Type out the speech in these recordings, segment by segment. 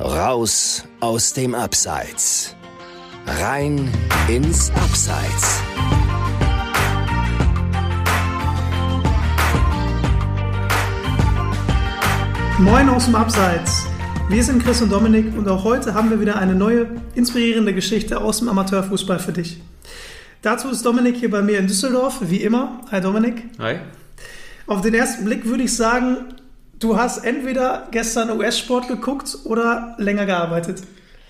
Raus aus dem Abseits. Rein ins Abseits. Moin aus dem Abseits. Wir sind Chris und Dominik und auch heute haben wir wieder eine neue, inspirierende Geschichte aus dem Amateurfußball für dich. Dazu ist Dominik hier bei mir in Düsseldorf, wie immer. Hi Dominik. Hi. Auf den ersten Blick würde ich sagen, du hast entweder gestern US-Sport geguckt oder länger gearbeitet.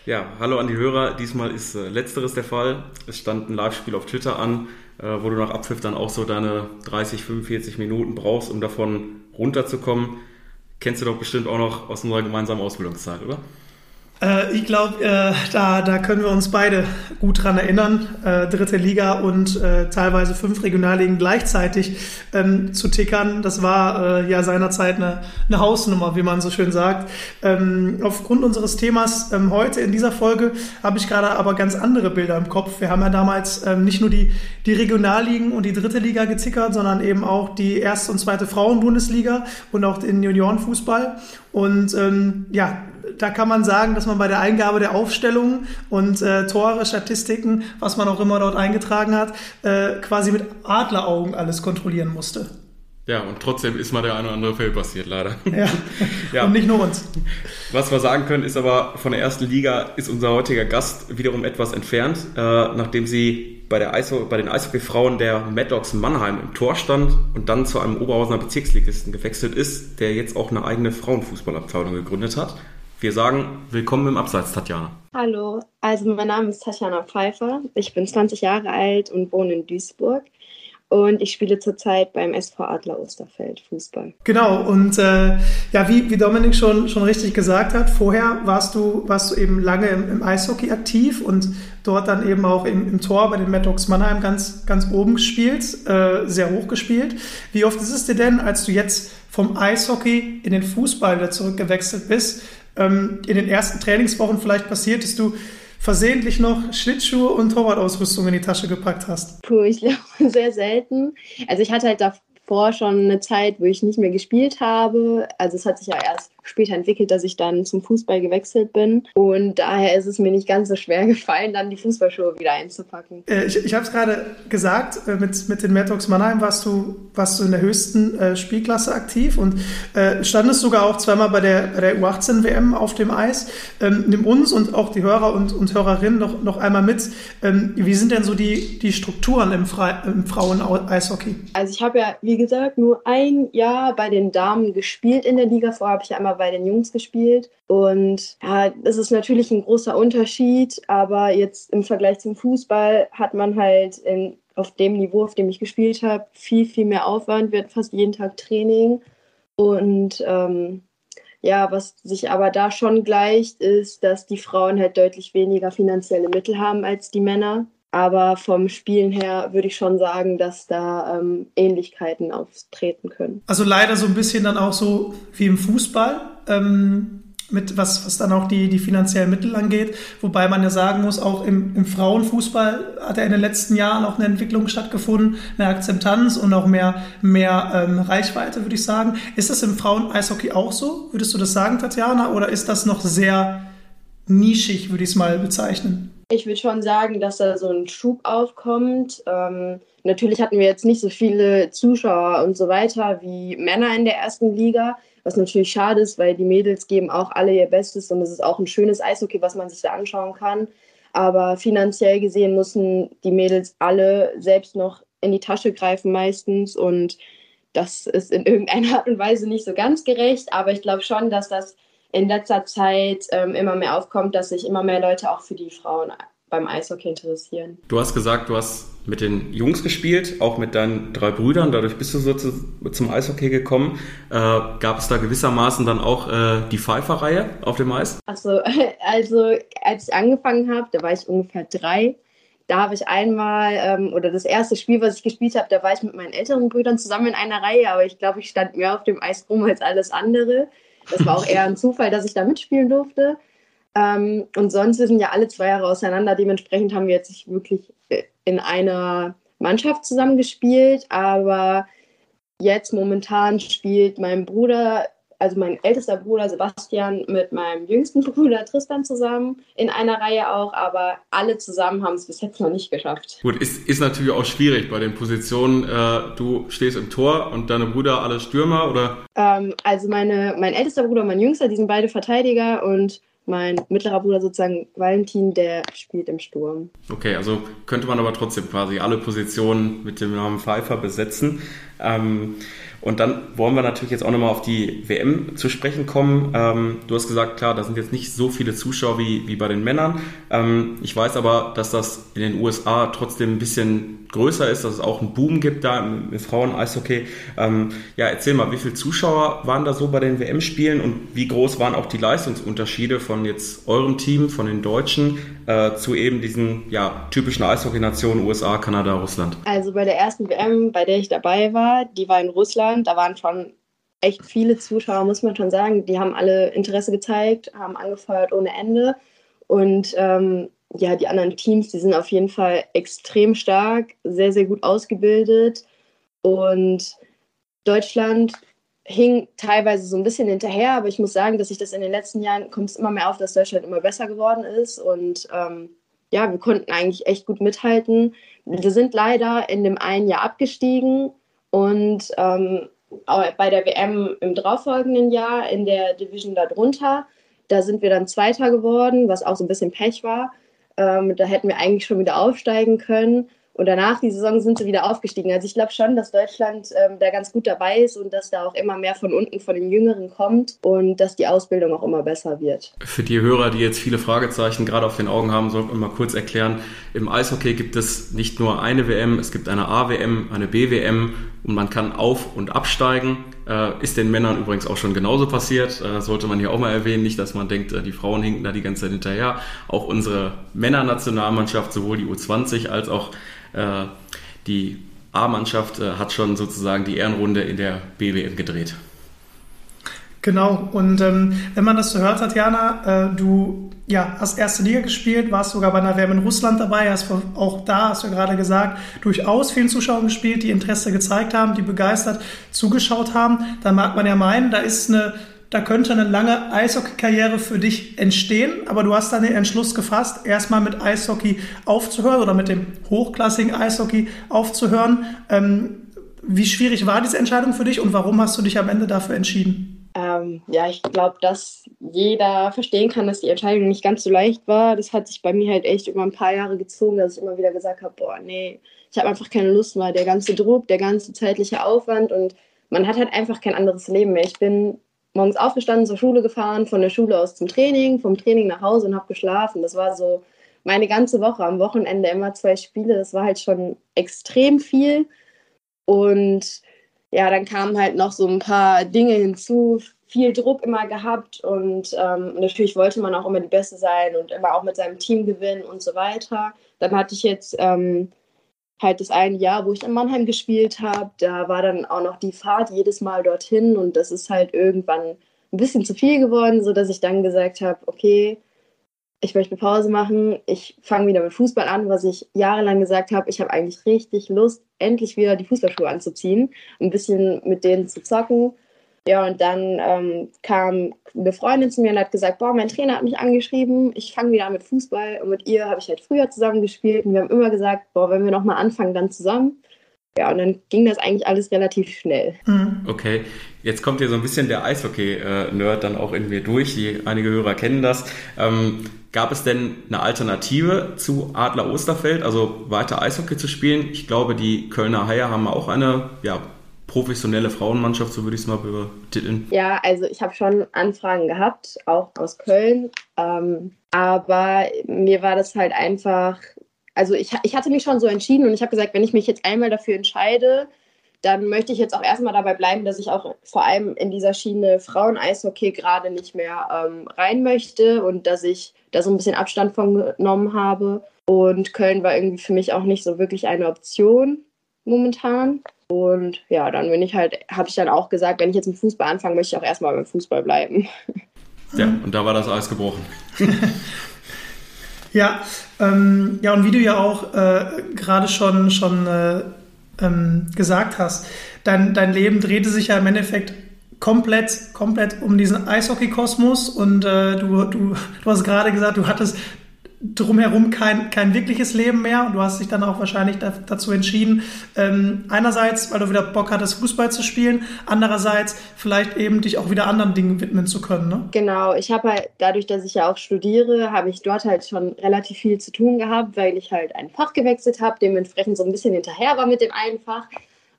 Ja, hallo an die Hörer. Diesmal ist äh, letzteres der Fall. Es stand ein Live-Spiel auf Twitter an, äh, wo du nach Abpfiff dann auch so deine 30, 45 Minuten brauchst, um davon runterzukommen. Kennst du doch bestimmt auch noch aus unserer gemeinsamen Ausbildungszeit, oder? Äh, ich glaube, äh, da, da können wir uns beide gut dran erinnern, äh, dritte Liga und äh, teilweise fünf Regionalligen gleichzeitig ähm, zu tickern. Das war äh, ja seinerzeit eine, eine Hausnummer, wie man so schön sagt. Ähm, aufgrund unseres Themas ähm, heute in dieser Folge habe ich gerade aber ganz andere Bilder im Kopf. Wir haben ja damals ähm, nicht nur die, die Regionalligen und die dritte Liga getickert, sondern eben auch die erste und zweite Frauenbundesliga und auch den Juniorenfußball. Und ähm, ja, da kann man sagen, dass man bei der Eingabe der Aufstellungen und äh, Tore, Statistiken, was man auch immer dort eingetragen hat, äh, quasi mit Adleraugen alles kontrollieren musste. Ja, und trotzdem ist mal der eine oder andere Fail passiert, leider. Ja. ja. Und nicht nur uns. Was wir sagen können, ist aber, von der ersten Liga ist unser heutiger Gast wiederum etwas entfernt, äh, nachdem sie bei, der Eisho bei den Eishockey-Frauen der Mad Dogs Mannheim im Tor stand und dann zu einem Oberhausener Bezirksligisten gewechselt ist, der jetzt auch eine eigene Frauenfußballabteilung gegründet hat. Wir sagen willkommen im Abseits, Tatjana. Hallo, also mein Name ist Tatjana Pfeiffer. Ich bin 20 Jahre alt und wohne in Duisburg. Und ich spiele zurzeit beim SV Adler Osterfeld Fußball. Genau, und äh, ja, wie, wie Dominik schon, schon richtig gesagt hat, vorher warst du, warst du eben lange im, im Eishockey aktiv und dort dann eben auch im, im Tor bei den Maddox Mannheim ganz, ganz oben gespielt, äh, sehr hoch gespielt. Wie oft ist es dir denn, als du jetzt vom Eishockey in den Fußball wieder zurückgewechselt bist, ähm, in den ersten Trainingswochen vielleicht passiert, dass du versehentlich noch Schlittschuhe und Torwartausrüstung in die Tasche gepackt hast? Puh, ich glaube sehr selten. Also ich hatte halt davor schon eine Zeit, wo ich nicht mehr gespielt habe. Also es hat sich ja erst später entwickelt, dass ich dann zum Fußball gewechselt bin. Und daher ist es mir nicht ganz so schwer gefallen, dann die Fußballschuhe wieder einzupacken. Äh, ich ich habe es gerade gesagt, äh, mit, mit den Maddox Mannheim warst du, warst du in der höchsten äh, Spielklasse aktiv und äh, standest sogar auch zweimal bei der, bei der U18-WM auf dem Eis. Ähm, nimm uns und auch die Hörer und, und Hörerinnen noch, noch einmal mit. Ähm, wie sind denn so die, die Strukturen im, im Frauen-Eishockey? Also ich habe ja, wie gesagt, nur ein Jahr bei den Damen gespielt in der Liga. Vorher habe ich ja einmal bei den Jungs gespielt. Und ja, das ist natürlich ein großer Unterschied, aber jetzt im Vergleich zum Fußball hat man halt in, auf dem Niveau, auf dem ich gespielt habe, viel, viel mehr Aufwand, wird fast jeden Tag Training. Und ähm, ja, was sich aber da schon gleicht, ist, dass die Frauen halt deutlich weniger finanzielle Mittel haben als die Männer. Aber vom Spielen her würde ich schon sagen, dass da ähm, Ähnlichkeiten auftreten können. Also leider so ein bisschen dann auch so wie im Fußball. Ähm mit was, was dann auch die, die finanziellen Mittel angeht. Wobei man ja sagen muss, auch im, im Frauenfußball hat ja in den letzten Jahren auch eine Entwicklung stattgefunden, mehr Akzeptanz und auch mehr, mehr ähm, Reichweite, würde ich sagen. Ist das im Frauen-Eishockey auch so? Würdest du das sagen, Tatjana? Oder ist das noch sehr nischig, würde ich es mal bezeichnen? Ich würde schon sagen, dass da so ein Schub aufkommt. Ähm, natürlich hatten wir jetzt nicht so viele Zuschauer und so weiter wie Männer in der ersten Liga, was natürlich schade ist, weil die Mädels geben auch alle ihr Bestes und es ist auch ein schönes Eishockey, was man sich da anschauen kann. Aber finanziell gesehen müssen die Mädels alle selbst noch in die Tasche greifen meistens und das ist in irgendeiner Art und Weise nicht so ganz gerecht. Aber ich glaube schon, dass das in letzter Zeit ähm, immer mehr aufkommt, dass sich immer mehr Leute auch für die Frauen beim Eishockey interessieren. Du hast gesagt, du hast mit den Jungs gespielt, auch mit deinen drei Brüdern. Dadurch bist du so zu, zum Eishockey gekommen. Äh, gab es da gewissermaßen dann auch äh, die Pfeifer-Reihe auf dem Eis? Achso, also als ich angefangen habe, da war ich ungefähr drei. Da habe ich einmal, ähm, oder das erste Spiel, was ich gespielt habe, da war ich mit meinen älteren Brüdern zusammen in einer Reihe, aber ich glaube, ich stand mehr auf dem Eis rum als alles andere. Das war auch eher ein Zufall, dass ich da mitspielen durfte. Ähm, und sonst sind ja alle zwei Jahre auseinander. Dementsprechend haben wir jetzt nicht wirklich äh, in einer Mannschaft zusammengespielt. Aber jetzt momentan spielt mein Bruder also mein ältester Bruder Sebastian mit meinem jüngsten Bruder Tristan zusammen, in einer Reihe auch, aber alle zusammen haben es bis jetzt noch nicht geschafft. Gut, ist, ist natürlich auch schwierig bei den Positionen. Äh, du stehst im Tor und deine Brüder alle Stürmer, oder? Ähm, also meine, mein ältester Bruder und mein jüngster, die sind beide Verteidiger und mein mittlerer Bruder sozusagen Valentin, der spielt im Sturm. Okay, also könnte man aber trotzdem quasi alle Positionen mit dem Namen Pfeiffer besetzen. Ähm, und dann wollen wir natürlich jetzt auch nochmal auf die WM zu sprechen kommen. Ähm, du hast gesagt, klar, da sind jetzt nicht so viele Zuschauer wie, wie bei den Männern. Ähm, ich weiß aber, dass das in den USA trotzdem ein bisschen größer ist, dass es auch einen Boom gibt da im, im Frauen-Eishockey. Ähm, ja, erzähl mal, wie viele Zuschauer waren da so bei den WM-Spielen und wie groß waren auch die Leistungsunterschiede von jetzt eurem Team, von den Deutschen, äh, zu eben diesen ja, typischen Eishockey-Nationen USA, Kanada, Russland? Also bei der ersten WM, bei der ich dabei war, die war in Russland, da waren schon echt viele Zuschauer, muss man schon sagen. Die haben alle Interesse gezeigt, haben angefeuert ohne Ende. Und ähm, ja, die anderen Teams, die sind auf jeden Fall extrem stark, sehr, sehr gut ausgebildet. Und Deutschland hing teilweise so ein bisschen hinterher, aber ich muss sagen, dass sich das in den letzten Jahren kommt es immer mehr auf, dass Deutschland immer besser geworden ist. Und ähm, ja, wir konnten eigentlich echt gut mithalten. Wir sind leider in dem einen Jahr abgestiegen und ähm, bei der WM im darauffolgenden Jahr in der Division darunter, da sind wir dann Zweiter geworden, was auch so ein bisschen Pech war. Ähm, da hätten wir eigentlich schon wieder aufsteigen können. Und danach, die Saison, sind sie wieder aufgestiegen. Also ich glaube schon, dass Deutschland ähm, da ganz gut dabei ist und dass da auch immer mehr von unten, von den Jüngeren kommt und dass die Ausbildung auch immer besser wird. Für die Hörer, die jetzt viele Fragezeichen gerade auf den Augen haben, sollten wir mal kurz erklären. Im Eishockey gibt es nicht nur eine WM, es gibt eine A-WM, eine B-WM und man kann auf- und absteigen. Äh, ist den Männern übrigens auch schon genauso passiert. Äh, sollte man hier auch mal erwähnen. Nicht, dass man denkt, äh, die Frauen hinken da die ganze Zeit hinterher. Auch unsere Männernationalmannschaft, sowohl die U20 als auch äh, die A-Mannschaft, äh, hat schon sozusagen die Ehrenrunde in der BWM gedreht. Genau, und ähm, wenn man das so hört, Tatjana, äh, du ja, hast erste Liga gespielt, warst sogar bei einer WM in Russland dabei, hast auch da, hast du gerade gesagt, durchaus vielen Zuschauern gespielt, die Interesse gezeigt haben, die begeistert zugeschaut haben. Dann mag man ja meinen, da ist eine, da könnte eine lange Eishockey-Karriere für dich entstehen, aber du hast dann den Entschluss gefasst, erstmal mit Eishockey aufzuhören oder mit dem hochklassigen Eishockey aufzuhören. Ähm, wie schwierig war diese Entscheidung für dich und warum hast du dich am Ende dafür entschieden? Ähm, ja, ich glaube, dass jeder verstehen kann, dass die Entscheidung nicht ganz so leicht war. Das hat sich bei mir halt echt über ein paar Jahre gezogen, dass ich immer wieder gesagt habe, boah, nee, ich habe einfach keine Lust mehr. Der ganze Druck, der ganze zeitliche Aufwand und man hat halt einfach kein anderes Leben mehr. Ich bin morgens aufgestanden, zur Schule gefahren, von der Schule aus zum Training, vom Training nach Hause und habe geschlafen. Das war so meine ganze Woche. Am Wochenende immer zwei Spiele. Das war halt schon extrem viel. Und ja, dann kamen halt noch so ein paar Dinge hinzu, viel Druck immer gehabt und ähm, natürlich wollte man auch immer die Beste sein und immer auch mit seinem Team gewinnen und so weiter. Dann hatte ich jetzt ähm, halt das eine Jahr, wo ich in Mannheim gespielt habe, da war dann auch noch die Fahrt jedes Mal dorthin und das ist halt irgendwann ein bisschen zu viel geworden, sodass ich dann gesagt habe, okay, ich möchte Pause machen, ich fange wieder mit Fußball an, was ich jahrelang gesagt habe, ich habe eigentlich richtig Lust, endlich wieder die Fußballschuhe anzuziehen, ein bisschen mit denen zu zocken. Ja, und dann ähm, kam eine Freundin zu mir und hat gesagt, boah, mein Trainer hat mich angeschrieben, ich fange wieder an mit Fußball und mit ihr habe ich halt früher zusammen gespielt und wir haben immer gesagt, boah, wenn wir nochmal anfangen, dann zusammen. Ja, und dann ging das eigentlich alles relativ schnell. Mhm. Okay, jetzt kommt hier so ein bisschen der Eishockey-Nerd dann auch in mir durch. Die, einige Hörer kennen das. Ähm, gab es denn eine Alternative zu Adler Osterfeld, also weiter Eishockey zu spielen? Ich glaube, die Kölner Haie haben auch eine ja, professionelle Frauenmannschaft, so würde ich es mal betiteln. Ja, also ich habe schon Anfragen gehabt, auch aus Köln. Ähm, aber mir war das halt einfach also ich, ich hatte mich schon so entschieden und ich habe gesagt, wenn ich mich jetzt einmal dafür entscheide, dann möchte ich jetzt auch erstmal dabei bleiben, dass ich auch vor allem in dieser Schiene Frauen-Eishockey gerade nicht mehr ähm, rein möchte und dass ich da so ein bisschen Abstand von genommen habe. Und Köln war irgendwie für mich auch nicht so wirklich eine Option momentan. Und ja, dann bin ich halt, habe ich dann auch gesagt, wenn ich jetzt mit Fußball anfange, möchte ich auch erstmal beim Fußball bleiben. Ja, und da war das Eis gebrochen. Ja, ähm, ja, und wie du ja auch äh, gerade schon, schon äh, ähm, gesagt hast, dein, dein Leben drehte sich ja im Endeffekt komplett, komplett um diesen Eishockey-Kosmos und äh, du, du, du hast gerade gesagt, du hattest drumherum kein, kein wirkliches Leben mehr und du hast dich dann auch wahrscheinlich da, dazu entschieden, ähm, einerseits, weil du wieder Bock hattest, Fußball zu spielen, andererseits vielleicht eben dich auch wieder anderen Dingen widmen zu können. Ne? Genau, ich habe halt dadurch, dass ich ja auch studiere, habe ich dort halt schon relativ viel zu tun gehabt, weil ich halt ein Fach gewechselt habe, dementsprechend so ein bisschen hinterher war mit dem einen Fach.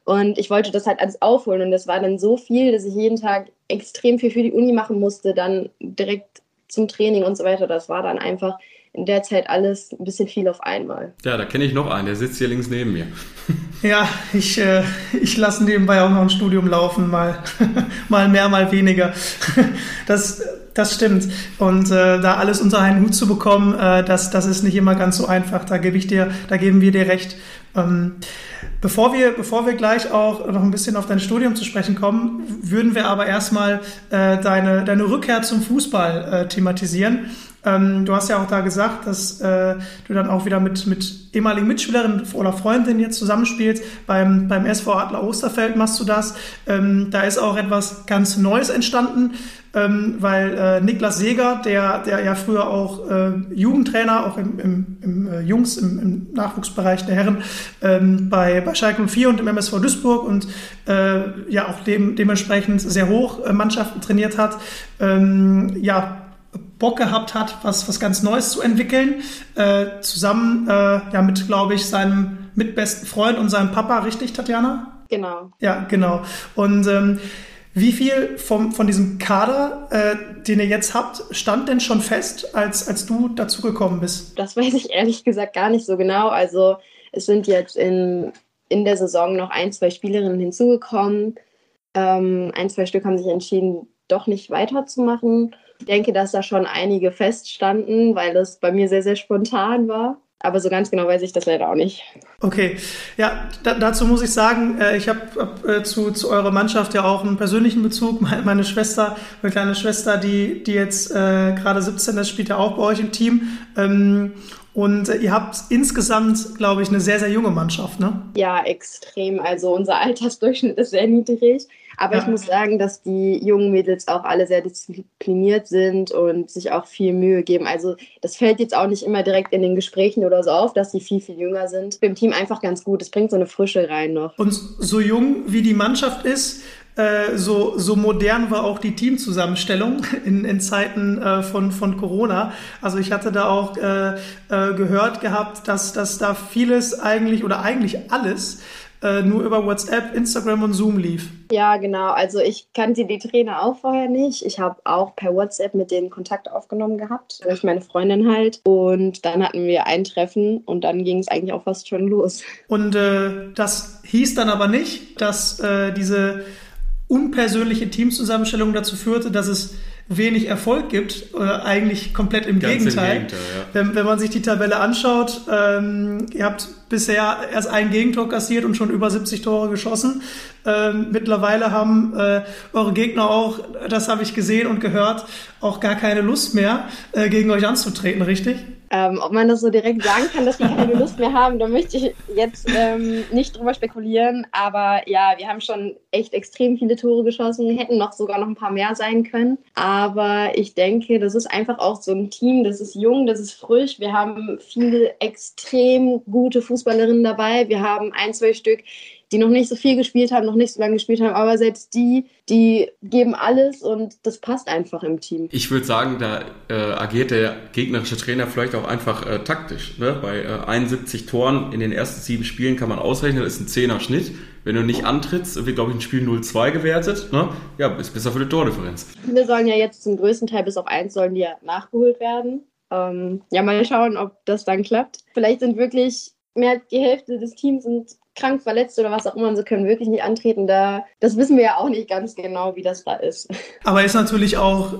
Und ich wollte das halt alles aufholen und das war dann so viel, dass ich jeden Tag extrem viel für die Uni machen musste, dann direkt zum Training und so weiter. Das war dann einfach in der Zeit alles ein bisschen viel auf einmal. Ja, da kenne ich noch einen, der sitzt hier links neben mir. Ja, ich, äh, ich lasse nebenbei auch noch ein Studium laufen, mal, mal mehr, mal weniger. Das, das stimmt. Und äh, da alles unter einen Hut zu bekommen, äh, das, das ist nicht immer ganz so einfach. Da gebe ich dir, da geben wir dir recht. Ähm, bevor wir, bevor wir gleich auch noch ein bisschen auf dein Studium zu sprechen kommen, würden wir aber erstmal äh, deine, deine Rückkehr zum Fußball äh, thematisieren. Ähm, du hast ja auch da gesagt, dass äh, du dann auch wieder mit, mit ehemaligen Mitspielerinnen oder Freundinnen jetzt zusammenspielst. Beim, beim SV Adler Osterfeld machst du das. Ähm, da ist auch etwas ganz Neues entstanden, ähm, weil äh, Niklas Seger, der, der ja früher auch äh, Jugendtrainer, auch im, im, im äh, Jungs, im, im, Nachwuchsbereich der Herren, ähm, bei, bei Schalke 04 und im MSV Duisburg und äh, ja auch dem, dementsprechend sehr hoch äh, Mannschaften trainiert hat, ähm, ja, Bock gehabt hat, was, was ganz Neues zu entwickeln, äh, zusammen äh, ja mit, glaube ich, seinem mitbesten Freund und seinem Papa, richtig, Tatjana? Genau. Ja, genau. Und ähm, wie viel vom, von diesem Kader, äh, den ihr jetzt habt, stand denn schon fest, als, als du dazugekommen bist? Das weiß ich ehrlich gesagt gar nicht so genau. Also es sind jetzt in, in der Saison noch ein, zwei Spielerinnen hinzugekommen. Ähm, ein, zwei Stück haben sich entschieden, doch nicht weiterzumachen. Ich denke, dass da schon einige feststanden, weil es bei mir sehr, sehr spontan war. Aber so ganz genau weiß ich das leider auch nicht. Okay, ja, da, dazu muss ich sagen, äh, ich habe hab, äh, zu, zu eurer Mannschaft ja auch einen persönlichen Bezug. Meine, meine Schwester, meine kleine Schwester, die, die jetzt äh, gerade 17 ist, spielt ja auch bei euch im Team. Ähm, und ihr habt insgesamt, glaube ich, eine sehr, sehr junge Mannschaft, ne? Ja, extrem. Also unser Altersdurchschnitt ist sehr niedrig. Aber ja. ich muss sagen, dass die jungen Mädels auch alle sehr diszipliniert sind und sich auch viel Mühe geben. Also das fällt jetzt auch nicht immer direkt in den Gesprächen oder so auf, dass sie viel, viel jünger sind. Im Team einfach ganz gut. Es bringt so eine Frische rein noch. Und so jung wie die Mannschaft ist, äh, so, so modern war auch die Teamzusammenstellung in, in Zeiten äh, von, von Corona. Also ich hatte da auch äh, äh, gehört gehabt, dass, dass da vieles eigentlich oder eigentlich alles äh, nur über WhatsApp, Instagram und Zoom lief. Ja, genau. Also ich kannte die Trainer auch vorher nicht. Ich habe auch per WhatsApp mit denen Kontakt aufgenommen gehabt, durch meine Freundin halt. Und dann hatten wir ein Treffen und dann ging es eigentlich auch fast schon los. Und äh, das hieß dann aber nicht, dass äh, diese unpersönliche Teamzusammenstellung dazu führte, dass es wenig Erfolg gibt, äh, eigentlich komplett im Ganz Gegenteil. Im Gegenteil ja. wenn, wenn, man sich die Tabelle anschaut, ähm, ihr habt bisher erst ein Gegentor kassiert und schon über 70 Tore geschossen. Ähm, mittlerweile haben äh, eure Gegner auch, das habe ich gesehen und gehört, auch gar keine Lust mehr, äh, gegen euch anzutreten, richtig? Ähm, ob man das so direkt sagen kann, dass die keine Lust mehr haben, da möchte ich jetzt ähm, nicht drüber spekulieren. Aber ja, wir haben schon echt extrem viele Tore geschossen, hätten noch sogar noch ein paar mehr sein können. Aber ich denke, das ist einfach auch so ein Team, das ist jung, das ist frisch. Wir haben viele extrem gute Fußballerinnen dabei. Wir haben ein, zwei Stück, die noch nicht so viel gespielt haben, noch nicht so lange gespielt haben, aber selbst die, die geben alles und das passt einfach im Team. Ich würde sagen, da äh, agiert der gegnerische Trainer vielleicht auch einfach äh, taktisch. Ne? Bei äh, 71 Toren in den ersten sieben Spielen kann man ausrechnen, das ist ein Zehner Schnitt. Wenn du nicht antrittst, wird, glaube ich, ein Spiel 0-2 gewertet. Ne? Ja, ist besser für die Tordifferenz. Wir sollen ja jetzt zum größten Teil bis auf eins sollen die ja nachgeholt werden. Ähm, ja, mal schauen, ob das dann klappt. Vielleicht sind wirklich mehr als die Hälfte des Teams sind krank, verletzt oder was auch immer und sie können wirklich nicht antreten. Da, das wissen wir ja auch nicht ganz genau, wie das da ist. Aber ist natürlich auch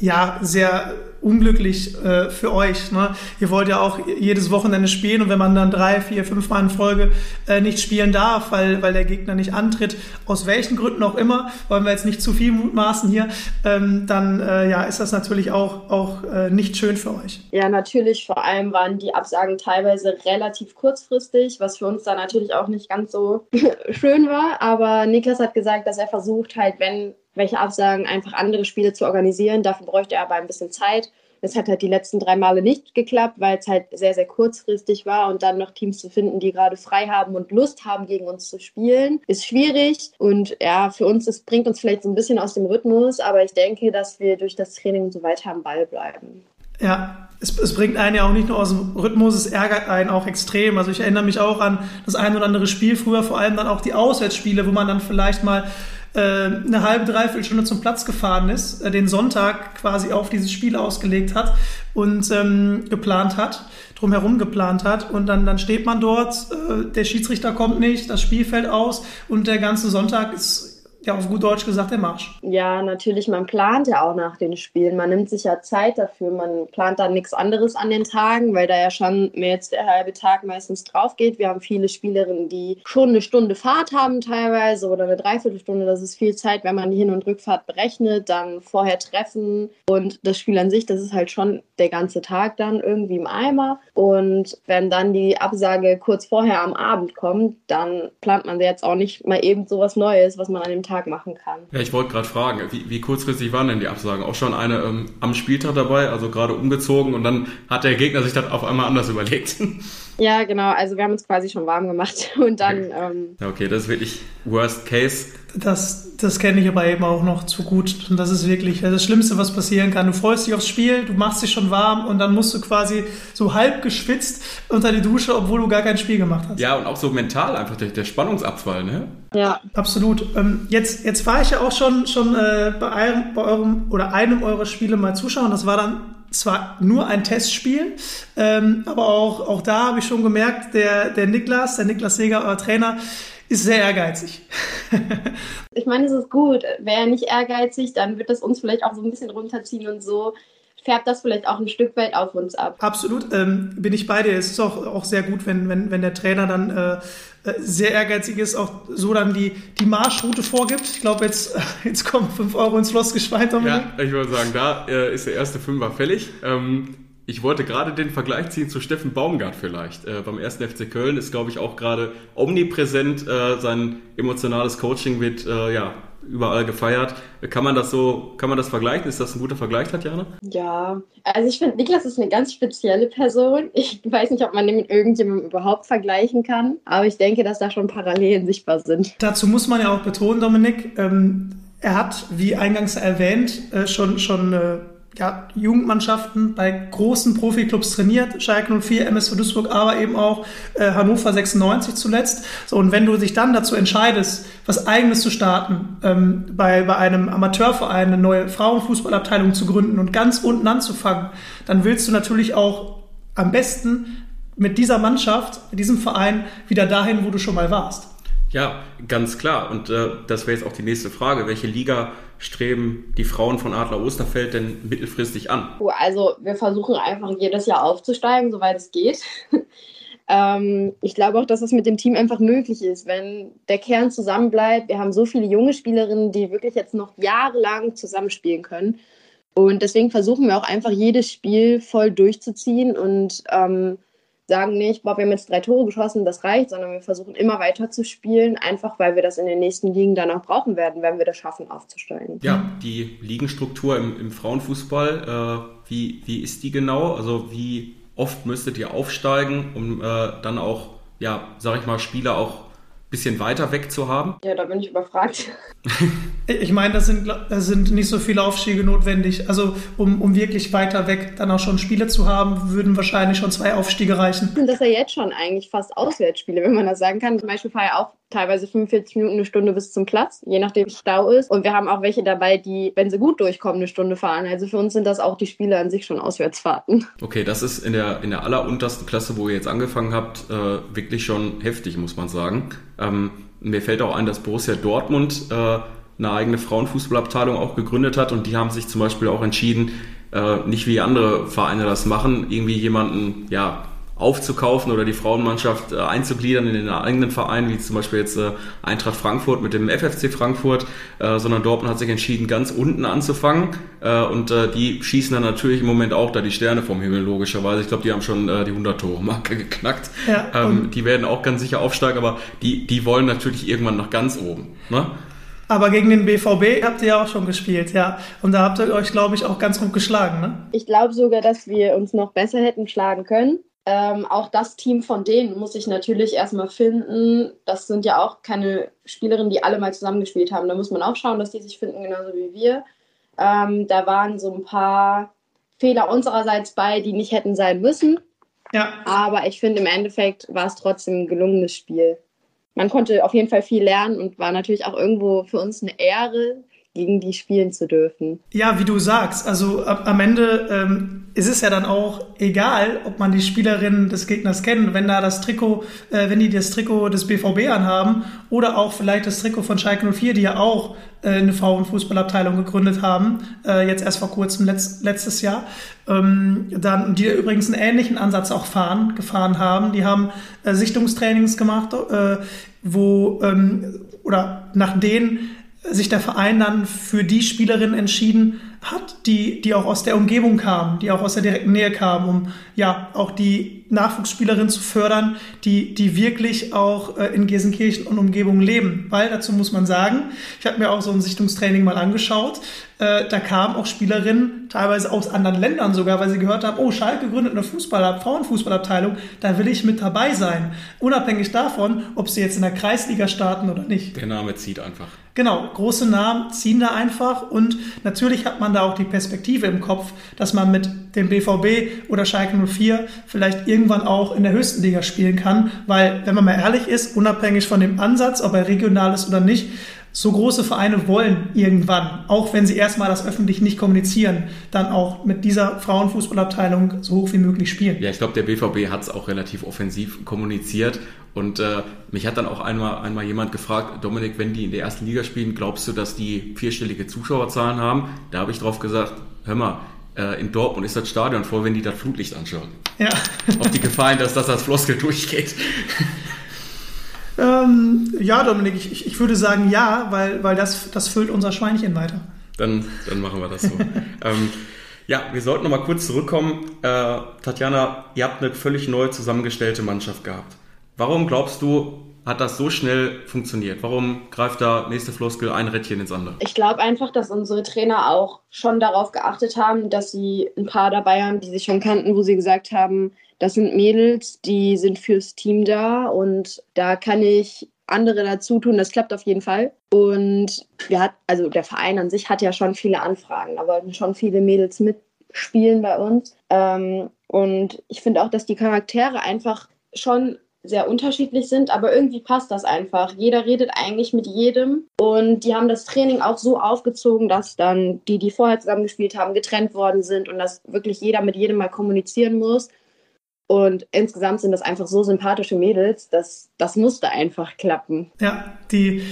ja sehr unglücklich äh, für euch. Ne? Ihr wollt ja auch jedes Wochenende spielen und wenn man dann drei, vier, fünf Mal in Folge äh, nicht spielen darf, weil, weil der Gegner nicht antritt, aus welchen Gründen auch immer, wollen wir jetzt nicht zu viel mutmaßen hier, ähm, dann äh, ja, ist das natürlich auch, auch äh, nicht schön für euch. Ja, natürlich. Vor allem waren die Absagen teilweise relativ kurzfristig, was für uns dann natürlich auch nicht ganz so schön war. Aber Niklas hat gesagt, dass er versucht halt, wenn welche Absagen, einfach andere Spiele zu organisieren. Dafür bräuchte er aber ein bisschen Zeit. Das hat halt die letzten drei Male nicht geklappt, weil es halt sehr, sehr kurzfristig war und dann noch Teams zu finden, die gerade frei haben und Lust haben, gegen uns zu spielen, ist schwierig. Und ja, für uns, es bringt uns vielleicht so ein bisschen aus dem Rhythmus, aber ich denke, dass wir durch das Training so weiter am Ball bleiben. Ja, es, es, bringt einen ja auch nicht nur aus dem Rhythmus, es ärgert einen auch extrem. Also ich erinnere mich auch an das ein oder andere Spiel früher, vor allem dann auch die Auswärtsspiele, wo man dann vielleicht mal eine halbe, dreiviertel Stunde zum Platz gefahren ist, äh, den Sonntag quasi auf dieses Spiel ausgelegt hat und ähm, geplant hat, drumherum geplant hat. Und dann, dann steht man dort, äh, der Schiedsrichter kommt nicht, das Spiel fällt aus und der ganze Sonntag ist ja, auf gut Deutsch gesagt, der Marsch. Ja, natürlich, man plant ja auch nach den Spielen. Man nimmt sich ja Zeit dafür. Man plant dann nichts anderes an den Tagen, weil da ja schon mehr jetzt der halbe Tag meistens drauf geht. Wir haben viele Spielerinnen, die schon eine Stunde Fahrt haben teilweise oder eine Dreiviertelstunde. Das ist viel Zeit, wenn man die Hin- und Rückfahrt berechnet, dann vorher treffen. Und das Spiel an sich, das ist halt schon der ganze Tag dann irgendwie im Eimer. Und wenn dann die Absage kurz vorher am Abend kommt, dann plant man jetzt auch nicht mal eben so was Neues, was man an dem Tag Tag machen kann. Ja, ich wollte gerade fragen, wie, wie, kurzfristig waren denn die Absagen? Auch schon eine ähm, am Spieltag dabei, also gerade umgezogen und dann hat der Gegner sich das auf einmal anders überlegt. Ja, genau. Also wir haben uns quasi schon warm gemacht und dann. Ähm ja, okay, das ist wirklich Worst Case. Das, das kenne ich aber eben auch noch zu gut. Und das ist wirklich das Schlimmste, was passieren kann. Du freust dich aufs Spiel, du machst dich schon warm und dann musst du quasi so halb geschwitzt unter die Dusche, obwohl du gar kein Spiel gemacht hast. Ja, und auch so mental einfach der, der Spannungsabfall, ne? Ja. Absolut. Ähm, jetzt, jetzt war ich ja auch schon, schon äh, bei, einem, bei eurem oder einem eurer Spiele mal zuschauen. Das war dann zwar nur ein Testspiel, ähm, aber auch, auch da habe ich schon gemerkt, der, der Niklas, der Niklas Seger, euer Trainer, ist sehr ehrgeizig. ich meine, es ist gut. Wäre er nicht ehrgeizig, dann wird das uns vielleicht auch so ein bisschen runterziehen und so färbt das vielleicht auch ein Stück weit auf uns ab. Absolut, ähm, bin ich bei dir. Es ist auch, auch sehr gut, wenn, wenn, wenn der Trainer dann äh, äh sehr ehrgeizig ist, auch so dann die, die Marschroute vorgibt. Ich glaube, jetzt, jetzt kommen 5 Euro ins Schloss geschweint. Ja, ich würde sagen, da äh, ist der erste Fünfer fällig. Ähm, ich wollte gerade den Vergleich ziehen zu Steffen Baumgart vielleicht. Äh, beim ersten FC Köln ist, glaube ich, auch gerade omnipräsent. Äh, sein emotionales Coaching wird äh, ja überall gefeiert. Kann man das so, kann man das vergleichen? Ist das ein guter Vergleich, Tatjana? Ja, also ich finde, Niklas ist eine ganz spezielle Person. Ich weiß nicht, ob man den mit irgendjemandem überhaupt vergleichen kann, aber ich denke, dass da schon Parallelen sichtbar sind. Dazu muss man ja auch betonen, Dominik, ähm, er hat, wie eingangs erwähnt, äh, schon, schon äh, ja, Jugendmannschaften bei großen Profiklubs trainiert, Schalke 04, MSV Duisburg, aber eben auch äh, Hannover 96 zuletzt. So, und wenn du dich dann dazu entscheidest, was Eigenes zu starten, ähm, bei, bei einem Amateurverein eine neue Frauenfußballabteilung zu gründen und ganz unten anzufangen, dann willst du natürlich auch am besten mit dieser Mannschaft, mit diesem Verein wieder dahin, wo du schon mal warst. Ja, ganz klar. Und äh, das wäre jetzt auch die nächste Frage. Welche Liga streben die Frauen von Adler Osterfeld denn mittelfristig an? Also wir versuchen einfach jedes Jahr aufzusteigen, soweit es geht. ähm, ich glaube auch, dass es mit dem Team einfach möglich ist, wenn der Kern zusammenbleibt. Wir haben so viele junge Spielerinnen, die wirklich jetzt noch jahrelang zusammenspielen können. Und deswegen versuchen wir auch einfach jedes Spiel voll durchzuziehen und ähm, sagen nicht, boah, wir haben jetzt drei Tore geschossen, das reicht, sondern wir versuchen immer weiter zu spielen, einfach weil wir das in den nächsten Ligen dann auch brauchen werden, wenn wir das schaffen, aufzusteigen. Ja, die Ligenstruktur im, im Frauenfußball, äh, wie, wie ist die genau? Also wie oft müsstet ihr aufsteigen, um äh, dann auch, ja, sag ich mal, Spieler auch bisschen weiter weg zu haben? Ja, da bin ich überfragt. ich meine, das sind, das sind nicht so viele Aufstiege notwendig. Also um, um wirklich weiter weg dann auch schon Spiele zu haben, würden wahrscheinlich schon zwei Aufstiege reichen. Das ist ja jetzt schon eigentlich fast Auswärtsspiele, wenn man das sagen kann. Zum Beispiel fahre ich auch teilweise 45 Minuten, eine Stunde bis zum Platz, je nachdem wie Stau ist. Und wir haben auch welche dabei, die, wenn sie gut durchkommen, eine Stunde fahren. Also für uns sind das auch die Spiele an sich schon Auswärtsfahrten. Okay, das ist in der, in der alleruntersten Klasse, wo ihr jetzt angefangen habt, äh, wirklich schon heftig, muss man sagen. Ähm, mir fällt auch ein, dass Borussia Dortmund äh, eine eigene Frauenfußballabteilung auch gegründet hat und die haben sich zum Beispiel auch entschieden, äh, nicht wie andere Vereine das machen, irgendwie jemanden, ja, aufzukaufen oder die Frauenmannschaft äh, einzugliedern in den eigenen Verein, wie zum Beispiel jetzt äh, Eintracht Frankfurt mit dem FFC Frankfurt, äh, sondern Dortmund hat sich entschieden, ganz unten anzufangen äh, und äh, die schießen dann natürlich im Moment auch da die Sterne vom Himmel, logischerweise. Ich glaube, die haben schon äh, die 100-Tore-Marke geknackt. Ja, ähm, die werden auch ganz sicher aufsteigen, aber die, die wollen natürlich irgendwann nach ganz oben. Ne? Aber gegen den BVB habt ihr ja auch schon gespielt, ja. Und da habt ihr euch, glaube ich, auch ganz gut geschlagen, ne? Ich glaube sogar, dass wir uns noch besser hätten schlagen können. Ähm, auch das Team von denen muss ich natürlich erstmal finden. Das sind ja auch keine Spielerinnen, die alle mal zusammengespielt haben. Da muss man auch schauen, dass die sich finden, genauso wie wir. Ähm, da waren so ein paar Fehler unsererseits bei, die nicht hätten sein müssen. Ja. Aber ich finde, im Endeffekt war es trotzdem ein gelungenes Spiel. Man konnte auf jeden Fall viel lernen und war natürlich auch irgendwo für uns eine Ehre, gegen die spielen zu dürfen. Ja, wie du sagst, also am Ende ähm, ist es ja dann auch egal, ob man die Spielerinnen des Gegners kennt, wenn da das Trikot, äh, wenn die das Trikot des BVB anhaben oder auch vielleicht das Trikot von Schalke 04, die ja auch äh, eine Frauenfußballabteilung gegründet haben, äh, jetzt erst vor kurzem letzt, letztes Jahr, ähm, dann die übrigens einen ähnlichen Ansatz auch fahren, gefahren haben. Die haben äh, Sichtungstrainings gemacht, äh, wo ähm, oder nach denen sich der Verein dann für die Spielerin entschieden hat, die, die auch aus der Umgebung kamen, die auch aus der direkten Nähe kamen, um ja auch die Nachwuchsspielerin zu fördern, die, die wirklich auch äh, in Gelsenkirchen und Umgebung leben. Weil dazu muss man sagen, ich habe mir auch so ein Sichtungstraining mal angeschaut, äh, da kamen auch Spielerinnen, teilweise aus anderen Ländern sogar, weil sie gehört haben, oh, Schalke gründet eine Fußball Frauenfußballabteilung, da will ich mit dabei sein. Unabhängig davon, ob sie jetzt in der Kreisliga starten oder nicht. Der Name zieht einfach. Genau, große Namen ziehen da einfach und natürlich hat man da auch die Perspektive im Kopf, dass man mit dem BVB oder Schalke 04 vielleicht irgendwann auch in der höchsten Liga spielen kann, weil, wenn man mal ehrlich ist, unabhängig von dem Ansatz, ob er regional ist oder nicht, so große Vereine wollen irgendwann, auch wenn sie erstmal das öffentlich nicht kommunizieren, dann auch mit dieser Frauenfußballabteilung so hoch wie möglich spielen. Ja, ich glaube, der BVB hat es auch relativ offensiv kommuniziert und äh, mich hat dann auch einmal, einmal jemand gefragt, Dominik, wenn die in der ersten Liga spielen, glaubst du, dass die vierstellige Zuschauerzahlen haben? Da habe ich drauf gesagt, hör mal, äh, in Dortmund ist das Stadion voll, wenn die das Flutlicht anschauen. Ja. Ob die Gefahr dass das als Floskel durchgeht. Ähm, ja, Dominik, ich, ich würde sagen ja, weil, weil das, das füllt unser Schweinchen weiter. Dann, dann machen wir das so. ähm, ja, wir sollten noch mal kurz zurückkommen. Äh, Tatjana, ihr habt eine völlig neu zusammengestellte Mannschaft gehabt. Warum glaubst du, hat das so schnell funktioniert? Warum greift da nächste Floskel ein Rädchen ins andere? Ich glaube einfach, dass unsere Trainer auch schon darauf geachtet haben, dass sie ein paar dabei haben, die sich schon kannten, wo sie gesagt haben, das sind Mädels, die sind fürs Team da und da kann ich andere dazu tun. Das klappt auf jeden Fall. Und wir hat, also der Verein an sich hat ja schon viele Anfragen. Da wollten schon viele Mädels mitspielen bei uns. Ähm, und ich finde auch, dass die Charaktere einfach schon sehr unterschiedlich sind, aber irgendwie passt das einfach. Jeder redet eigentlich mit jedem und die haben das Training auch so aufgezogen, dass dann die, die vorher zusammen gespielt haben, getrennt worden sind und dass wirklich jeder mit jedem mal kommunizieren muss. Und insgesamt sind das einfach so sympathische Mädels, dass das musste einfach klappen. Ja, die,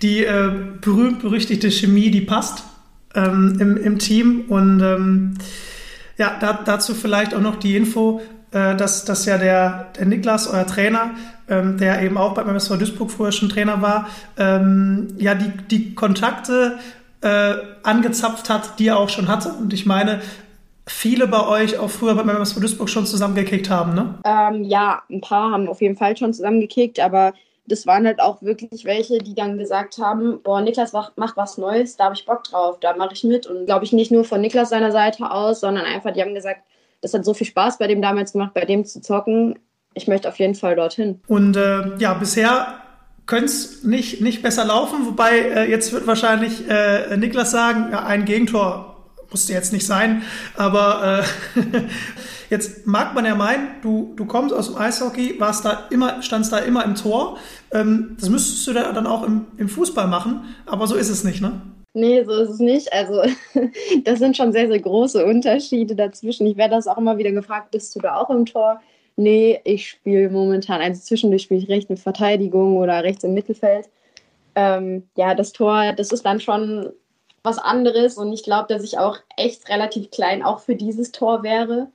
die äh, berühmt-berüchtigte Chemie, die passt ähm, im, im Team. Und ähm, ja, da, dazu vielleicht auch noch die Info, äh, dass, dass ja der, der Niklas, euer Trainer, ähm, der eben auch beim MSV Duisburg früher schon Trainer war, ähm, ja, die, die Kontakte äh, angezapft hat, die er auch schon hatte. Und ich meine, viele bei euch auch früher beim MSV Duisburg schon zusammengekickt haben, ne? Ähm, ja, ein paar haben auf jeden Fall schon zusammengekickt, aber das waren halt auch wirklich welche, die dann gesagt haben, boah, Niklas macht was Neues, da habe ich Bock drauf, da mache ich mit. Und glaube ich nicht nur von Niklas seiner Seite aus, sondern einfach, die haben gesagt, das hat so viel Spaß bei dem damals gemacht, bei dem zu zocken. Ich möchte auf jeden Fall dorthin. Und äh, ja, bisher könnte es nicht, nicht besser laufen, wobei äh, jetzt wird wahrscheinlich äh, Niklas sagen, ja, ein Gegentor musste jetzt nicht sein, aber äh, jetzt mag man ja meinen, du, du kommst aus dem Eishockey, warst da immer, standst da immer im Tor. Ähm, das müsstest du dann auch im, im Fußball machen, aber so ist es nicht, ne? Nee, so ist es nicht. Also, das sind schon sehr, sehr große Unterschiede dazwischen. Ich werde das auch immer wieder gefragt, bist du da auch im Tor? Nee, ich spiele momentan, also zwischendurch spiele ich rechts in Verteidigung oder rechts im Mittelfeld. Ähm, ja, das Tor, das ist dann schon was anderes und ich glaube, dass ich auch echt relativ klein auch für dieses Tor wäre.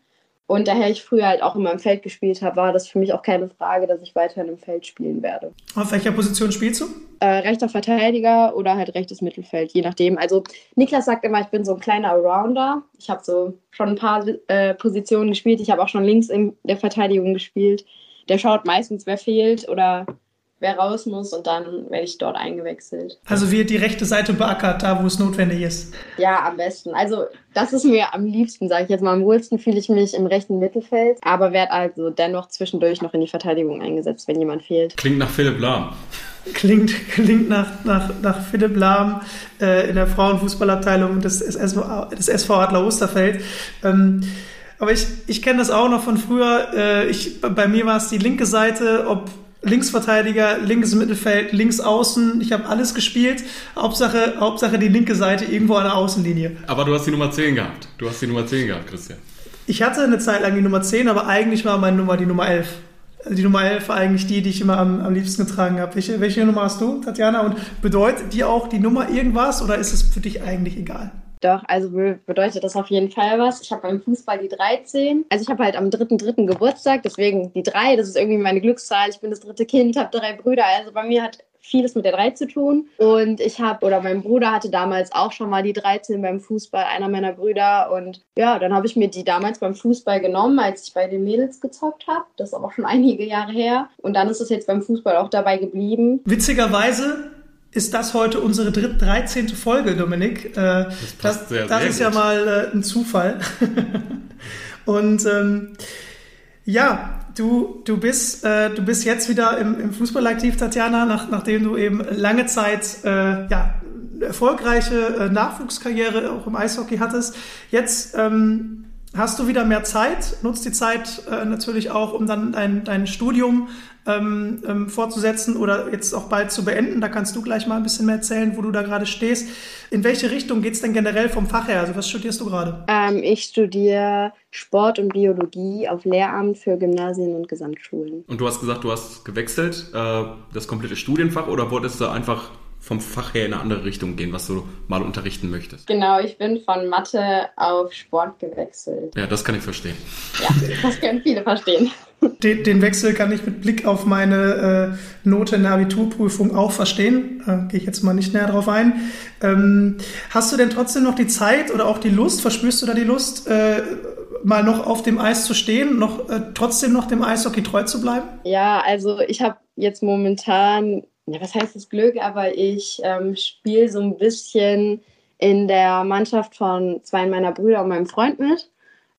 Und daher ich früher halt auch immer im Feld gespielt habe, war das für mich auch keine Frage, dass ich weiterhin im Feld spielen werde. Auf welcher Position spielst du? Äh, rechter Verteidiger oder halt rechtes Mittelfeld, je nachdem. Also Niklas sagt immer, ich bin so ein kleiner Allrounder. Ich habe so schon ein paar äh, Positionen gespielt. Ich habe auch schon links in der Verteidigung gespielt. Der schaut meistens, wer fehlt oder wer raus muss und dann werde ich dort eingewechselt. Also wird die rechte Seite beackert, da wo es notwendig ist. Ja, am besten. Also das ist mir am liebsten, sage ich jetzt mal. Am wohlsten fühle ich mich im rechten Mittelfeld, aber werde also dennoch zwischendurch noch in die Verteidigung eingesetzt, wenn jemand fehlt. Klingt nach Philipp Lahm. Klingt, klingt nach, nach, nach Philipp Lahm äh, in der Frauenfußballabteilung des, SV, des SV Adler Osterfeld. Ähm, aber ich, ich kenne das auch noch von früher. Äh, ich, bei mir war es die linke Seite, ob Linksverteidiger, linkes Mittelfeld, links außen. Ich habe alles gespielt. Hauptsache, Hauptsache die linke Seite irgendwo an der Außenlinie. Aber du hast die Nummer 10 gehabt. Du hast die Nummer 10 gehabt, Christian. Ich hatte eine Zeit lang die Nummer 10, aber eigentlich war meine Nummer die Nummer 11. Also die Nummer 11 war eigentlich die, die ich immer am, am liebsten getragen habe. Welche, welche Nummer hast du, Tatjana? Und bedeutet die auch die Nummer irgendwas oder ist es für dich eigentlich egal? Doch, also bedeutet das auf jeden Fall was. Ich habe beim Fußball die 13. Also ich habe halt am 3.3. Geburtstag, deswegen die 3, das ist irgendwie meine Glückszahl. Ich bin das dritte Kind, habe drei Brüder. Also bei mir hat vieles mit der 3 zu tun. Und ich habe, oder mein Bruder hatte damals auch schon mal die 13 beim Fußball, einer meiner Brüder. Und ja, dann habe ich mir die damals beim Fußball genommen, als ich bei den Mädels gezockt habe. Das ist aber schon einige Jahre her. Und dann ist es jetzt beim Fußball auch dabei geblieben. Witzigerweise ist das heute unsere 13. Folge, Dominik. Äh, das das, sehr, das sehr ist gut. ja mal äh, ein Zufall. Und ähm, ja, du, du, bist, äh, du bist jetzt wieder im, im Fußball aktiv, Tatjana, nach, nachdem du eben lange Zeit äh, ja, erfolgreiche äh, Nachwuchskarriere auch im Eishockey hattest. Jetzt ähm, hast du wieder mehr Zeit, nutzt die Zeit äh, natürlich auch, um dann dein, dein Studium ähm, ähm, fortzusetzen oder jetzt auch bald zu beenden. Da kannst du gleich mal ein bisschen mehr erzählen, wo du da gerade stehst. In welche Richtung geht es denn generell vom Fach her? Also was studierst du gerade? Ähm, ich studiere Sport und Biologie auf Lehramt für Gymnasien und Gesamtschulen. Und du hast gesagt, du hast gewechselt, äh, das komplette Studienfach oder wolltest du einfach vom Fach her in eine andere Richtung gehen, was du mal unterrichten möchtest? Genau, ich bin von Mathe auf Sport gewechselt. Ja, das kann ich verstehen. Ja, das können viele verstehen. Den, den, Wechsel kann ich mit Blick auf meine äh, Note in der Abiturprüfung auch verstehen. Äh, Gehe ich jetzt mal nicht näher drauf ein. Ähm, hast du denn trotzdem noch die Zeit oder auch die Lust, verspürst du da die Lust, äh, mal noch auf dem Eis zu stehen, noch äh, trotzdem noch dem Eishockey treu zu bleiben? Ja, also ich habe jetzt momentan, ja, was heißt das Glück, aber ich ähm, spiele so ein bisschen in der Mannschaft von zwei meiner Brüder und meinem Freund mit.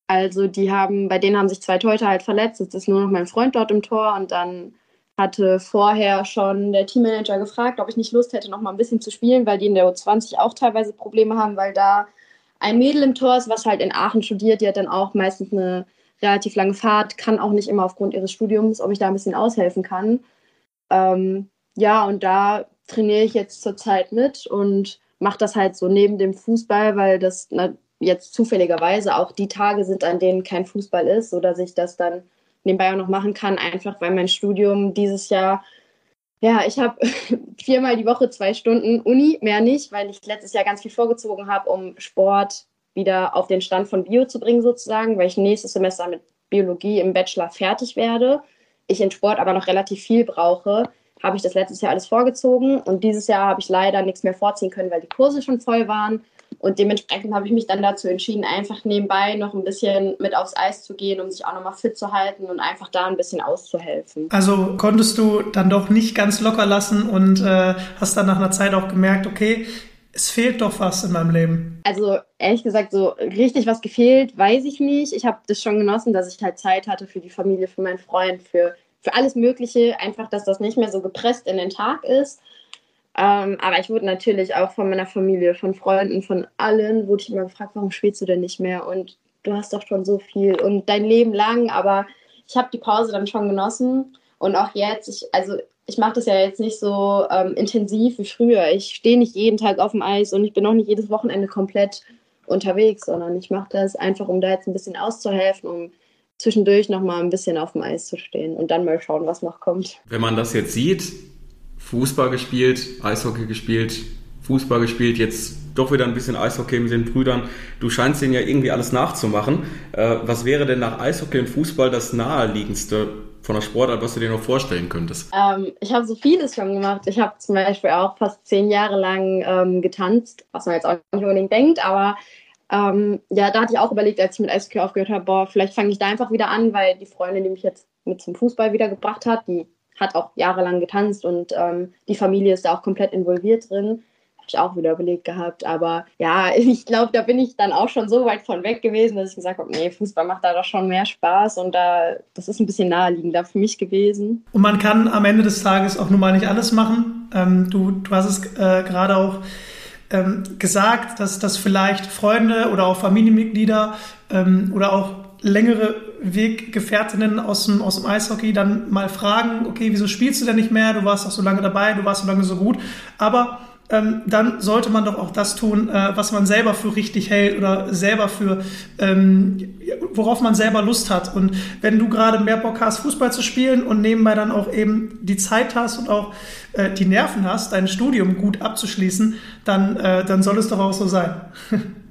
Also die haben, bei denen haben sich zwei Torhüter halt verletzt. Jetzt ist nur noch mein Freund dort im Tor und dann hatte vorher schon der Teammanager gefragt, ob ich nicht Lust hätte, noch mal ein bisschen zu spielen, weil die in der U20 auch teilweise Probleme haben, weil da ein Mädel im Tor ist, was halt in Aachen studiert, die hat dann auch meistens eine relativ lange Fahrt, kann auch nicht immer aufgrund ihres Studiums, ob ich da ein bisschen aushelfen kann. Ähm, ja, und da trainiere ich jetzt zurzeit mit und mache das halt so neben dem Fußball, weil das na, jetzt zufälligerweise auch die Tage sind, an denen kein Fußball ist, oder sich das dann nebenbei auch noch machen kann, einfach weil mein Studium dieses Jahr, ja, ich habe viermal die Woche zwei Stunden Uni, mehr nicht, weil ich letztes Jahr ganz viel vorgezogen habe, um Sport wieder auf den Stand von Bio zu bringen sozusagen, weil ich nächstes Semester mit Biologie im Bachelor fertig werde. Ich in Sport aber noch relativ viel brauche, habe ich das letztes Jahr alles vorgezogen und dieses Jahr habe ich leider nichts mehr vorziehen können, weil die Kurse schon voll waren und dementsprechend habe ich mich dann dazu entschieden, einfach nebenbei noch ein bisschen mit aufs Eis zu gehen, um sich auch nochmal fit zu halten und einfach da ein bisschen auszuhelfen. Also konntest du dann doch nicht ganz locker lassen und äh, hast dann nach einer Zeit auch gemerkt, okay, es fehlt doch was in meinem Leben. Also ehrlich gesagt, so richtig was gefehlt, weiß ich nicht. Ich habe das schon genossen, dass ich halt Zeit hatte für die Familie, für meinen Freund, für, für alles Mögliche. Einfach, dass das nicht mehr so gepresst in den Tag ist. Ähm, aber ich wurde natürlich auch von meiner Familie, von Freunden, von allen, wurde ich immer gefragt, warum spielst du denn nicht mehr? Und du hast doch schon so viel und dein Leben lang, aber ich habe die Pause dann schon genossen und auch jetzt, ich, also ich mache das ja jetzt nicht so ähm, intensiv wie früher. Ich stehe nicht jeden Tag auf dem Eis und ich bin auch nicht jedes Wochenende komplett unterwegs, sondern ich mache das einfach, um da jetzt ein bisschen auszuhelfen, um zwischendurch nochmal ein bisschen auf dem Eis zu stehen und dann mal schauen, was noch kommt. Wenn man das jetzt sieht, Fußball gespielt, Eishockey gespielt, Fußball gespielt, jetzt doch wieder ein bisschen Eishockey mit den Brüdern. Du scheinst denen ja irgendwie alles nachzumachen. Äh, was wäre denn nach Eishockey und Fußball das naheliegendste von der Sportart, was du dir noch vorstellen könntest? Ähm, ich habe so vieles schon gemacht. Ich habe zum Beispiel auch fast zehn Jahre lang ähm, getanzt, was man jetzt auch nicht unbedingt denkt, aber ähm, ja, da hatte ich auch überlegt, als ich mit Eishockey aufgehört habe, boah, vielleicht fange ich da einfach wieder an, weil die Freundin, die mich jetzt mit zum Fußball wiedergebracht hat, die hat auch jahrelang getanzt und ähm, die Familie ist da auch komplett involviert drin. Habe ich auch wieder überlegt gehabt. Aber ja, ich glaube, da bin ich dann auch schon so weit von weg gewesen, dass ich gesagt habe, nee, Fußball macht da doch schon mehr Spaß und da, das ist ein bisschen naheliegender für mich gewesen. Und man kann am Ende des Tages auch nun mal nicht alles machen. Ähm, du, du hast es äh, gerade auch ähm, gesagt, dass, dass vielleicht Freunde oder auch Familienmitglieder ähm, oder auch längere Weggefährtinnen aus dem, aus dem Eishockey dann mal fragen, okay, wieso spielst du denn nicht mehr? Du warst doch so lange dabei, du warst so lange so gut. Aber ähm, dann sollte man doch auch das tun, äh, was man selber für richtig hält oder selber für, ähm, worauf man selber Lust hat. Und wenn du gerade mehr Bock hast, Fußball zu spielen und nebenbei dann auch eben die Zeit hast und auch äh, die Nerven hast, dein Studium gut abzuschließen, dann, äh, dann soll es doch auch so sein.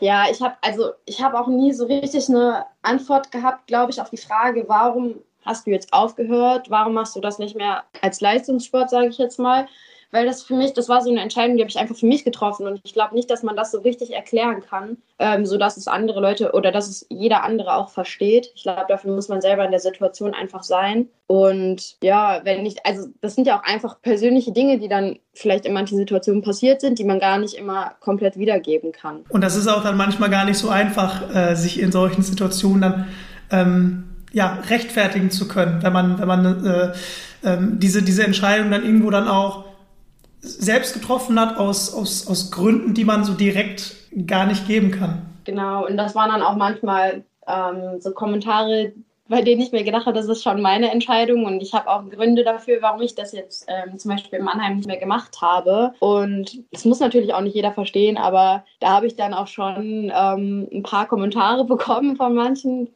Ja, ich habe also ich habe auch nie so richtig eine Antwort gehabt, glaube ich, auf die Frage, warum hast du jetzt aufgehört? Warum machst du das nicht mehr als Leistungssport, sage ich jetzt mal? Weil das für mich, das war so eine Entscheidung, die habe ich einfach für mich getroffen und ich glaube nicht, dass man das so richtig erklären kann, ähm, sodass es andere Leute oder dass es jeder andere auch versteht. Ich glaube, dafür muss man selber in der Situation einfach sein und ja, wenn nicht, also das sind ja auch einfach persönliche Dinge, die dann vielleicht in manchen Situationen passiert sind, die man gar nicht immer komplett wiedergeben kann. Und das ist auch dann manchmal gar nicht so einfach, äh, sich in solchen Situationen dann ähm, ja, rechtfertigen zu können, wenn man, wenn man äh, ähm, diese, diese Entscheidung dann irgendwo dann auch selbst getroffen hat aus, aus, aus Gründen, die man so direkt gar nicht geben kann. Genau, und das waren dann auch manchmal ähm, so Kommentare, bei denen ich mir gedacht habe, das ist schon meine Entscheidung und ich habe auch Gründe dafür, warum ich das jetzt ähm, zum Beispiel in Mannheim nicht mehr gemacht habe. Und das muss natürlich auch nicht jeder verstehen, aber da habe ich dann auch schon ähm, ein paar Kommentare bekommen von manchen,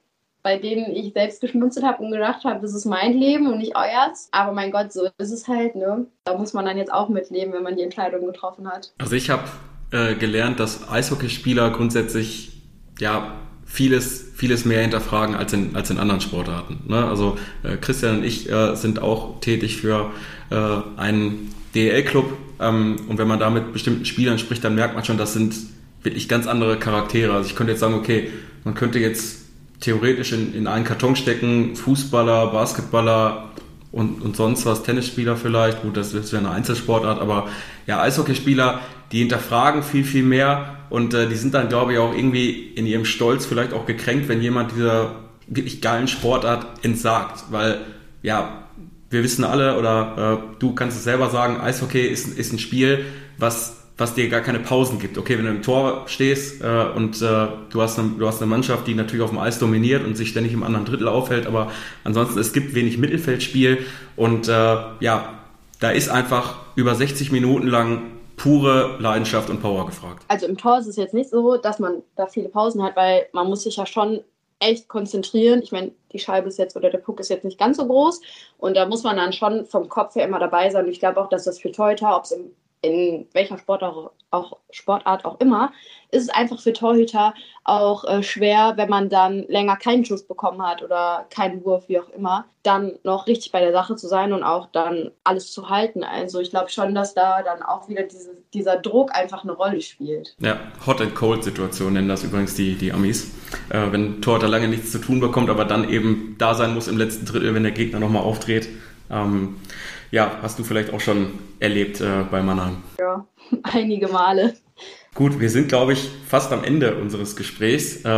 bei denen ich selbst geschmunzelt habe und gedacht habe, das ist mein Leben und nicht euers. Aber mein Gott, so ist es halt, ne? Da muss man dann jetzt auch mitleben, wenn man die Entscheidung getroffen hat. Also ich habe äh, gelernt, dass Eishockeyspieler grundsätzlich ja vieles, vieles mehr hinterfragen als in, als in anderen Sportarten. Ne? Also äh, Christian und ich äh, sind auch tätig für äh, einen DEL-Club ähm, und wenn man da mit bestimmten Spielern spricht, dann merkt man schon, das sind wirklich ganz andere Charaktere. Also ich könnte jetzt sagen, okay, man könnte jetzt theoretisch in, in einen Karton stecken, Fußballer, Basketballer und, und sonst was, Tennisspieler vielleicht, gut, das wäre eine Einzelsportart, aber ja, Eishockeyspieler, die hinterfragen viel, viel mehr und äh, die sind dann, glaube ich, auch irgendwie in ihrem Stolz vielleicht auch gekränkt, wenn jemand dieser wirklich geilen Sportart entsagt, weil ja, wir wissen alle oder äh, du kannst es selber sagen, Eishockey ist, ist ein Spiel, was was dir gar keine Pausen gibt. Okay, wenn du im Tor stehst äh, und äh, du, hast eine, du hast eine Mannschaft, die natürlich auf dem Eis dominiert und sich ständig im anderen Drittel aufhält, aber ansonsten es gibt wenig Mittelfeldspiel und äh, ja, da ist einfach über 60 Minuten lang pure Leidenschaft und Power gefragt. Also im Tor ist es jetzt nicht so, dass man da viele Pausen hat, weil man muss sich ja schon echt konzentrieren. Ich meine, die Scheibe ist jetzt oder der Puck ist jetzt nicht ganz so groß und da muss man dann schon vom Kopf her immer dabei sein. Ich glaube auch, dass das für Teuter, ob es im in welcher Sportart auch, Sportart auch immer, ist es einfach für Torhüter auch äh, schwer, wenn man dann länger keinen Schuss bekommen hat oder keinen Wurf, wie auch immer, dann noch richtig bei der Sache zu sein und auch dann alles zu halten. Also ich glaube schon, dass da dann auch wieder diese, dieser Druck einfach eine Rolle spielt. Ja, Hot and Cold Situation nennen das übrigens die, die Amis. Äh, wenn Torhüter lange nichts zu tun bekommt, aber dann eben da sein muss im letzten Drittel, wenn der Gegner nochmal aufdreht. Ähm, ja, hast du vielleicht auch schon erlebt äh, bei Mannheim? Ja, einige Male. Gut, wir sind, glaube ich, fast am Ende unseres Gesprächs. Äh,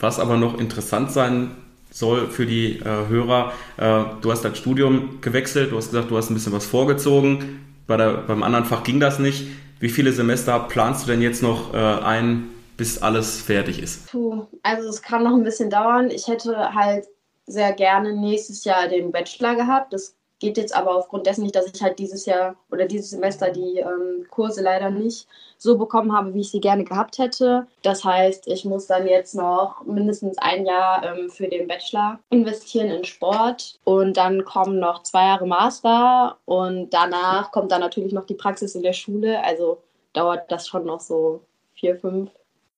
was aber noch interessant sein soll für die äh, Hörer, äh, du hast dein Studium gewechselt, du hast gesagt, du hast ein bisschen was vorgezogen. Bei der, beim anderen Fach ging das nicht. Wie viele Semester planst du denn jetzt noch äh, ein, bis alles fertig ist? Puh, also es kann noch ein bisschen dauern. Ich hätte halt sehr gerne nächstes Jahr den Bachelor gehabt. Das geht jetzt aber aufgrund dessen nicht, dass ich halt dieses Jahr oder dieses Semester die ähm, Kurse leider nicht so bekommen habe, wie ich sie gerne gehabt hätte. Das heißt, ich muss dann jetzt noch mindestens ein Jahr ähm, für den Bachelor investieren in Sport und dann kommen noch zwei Jahre Master und danach kommt dann natürlich noch die Praxis in der Schule. Also dauert das schon noch so vier, fünf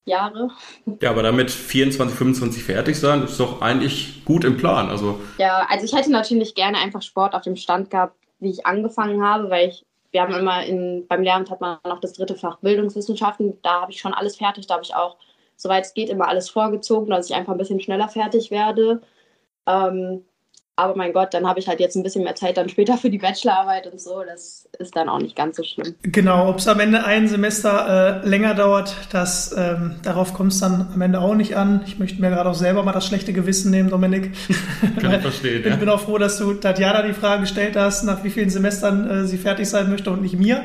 Jahre. Ja, aber damit 24, 25 fertig sein, ist doch eigentlich gut im Plan. Also ja, also ich hätte natürlich gerne einfach Sport auf dem Stand gehabt, wie ich angefangen habe, weil ich, wir haben immer in, beim Lehramt hat man noch das dritte Fach Bildungswissenschaften, da habe ich schon alles fertig, da habe ich auch, soweit es geht, immer alles vorgezogen, dass ich einfach ein bisschen schneller fertig werde. Ähm, Aber mein Gott, dann habe ich halt jetzt ein bisschen mehr Zeit dann später für die Bachelorarbeit und so. Das ist dann auch nicht ganz so schlimm. Genau, ob es am Ende ein Semester äh, länger dauert, das, ähm, darauf kommt es dann am Ende auch nicht an. Ich möchte mir gerade auch selber mal das schlechte Gewissen nehmen, Dominik. Kann ich verstehen. Ich ja. bin auch froh, dass du Tatjana die Frage gestellt hast, nach wie vielen Semestern äh, sie fertig sein möchte und nicht mir.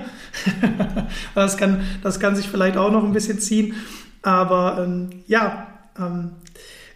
das, kann, das kann sich vielleicht auch noch ein bisschen ziehen. Aber ähm, ja, ähm,